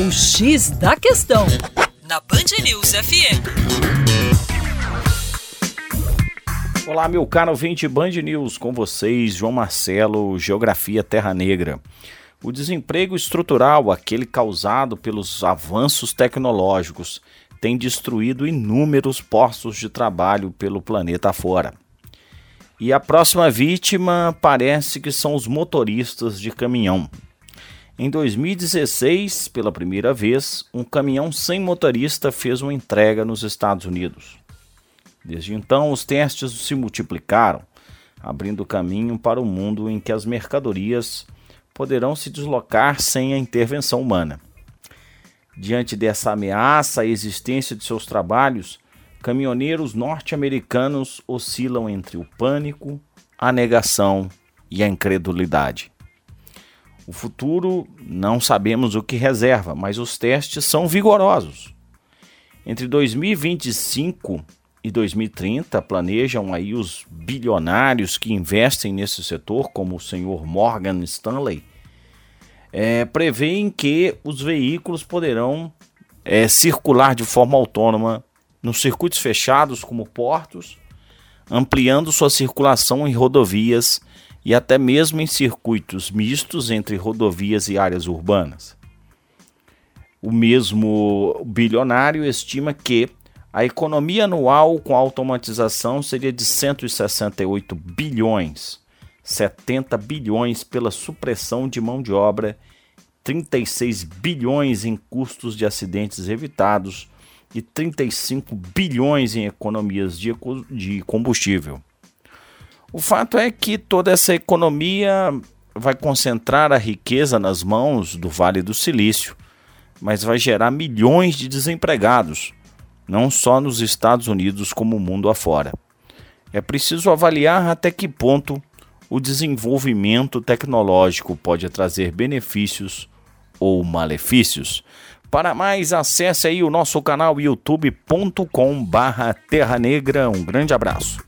O X da Questão, na Band News FM. Olá, meu caro ouvinte Band News, com vocês, João Marcelo, Geografia Terra Negra. O desemprego estrutural, aquele causado pelos avanços tecnológicos, tem destruído inúmeros postos de trabalho pelo planeta afora. E a próxima vítima parece que são os motoristas de caminhão. Em 2016, pela primeira vez, um caminhão sem motorista fez uma entrega nos Estados Unidos. Desde então, os testes se multiplicaram, abrindo caminho para o um mundo em que as mercadorias poderão se deslocar sem a intervenção humana. Diante dessa ameaça à existência de seus trabalhos, caminhoneiros norte-americanos oscilam entre o pânico, a negação e a incredulidade. O futuro não sabemos o que reserva, mas os testes são vigorosos. Entre 2025 e 2030, planejam aí os bilionários que investem nesse setor, como o senhor Morgan Stanley, é, prevêem que os veículos poderão é, circular de forma autônoma nos circuitos fechados, como portos, ampliando sua circulação em rodovias e até mesmo em circuitos mistos entre rodovias e áreas urbanas. O mesmo bilionário estima que a economia anual com automatização seria de 168 bilhões 70 bilhões pela supressão de mão de obra, 36 bilhões em custos de acidentes evitados e 35 bilhões em economias de combustível. O fato é que toda essa economia vai concentrar a riqueza nas mãos do Vale do Silício, mas vai gerar milhões de desempregados, não só nos Estados Unidos, como o mundo afora. É preciso avaliar até que ponto o desenvolvimento tecnológico pode trazer benefícios ou malefícios. Para mais, acesse aí o nosso canal youtube.com barra Terra Negra. Um grande abraço.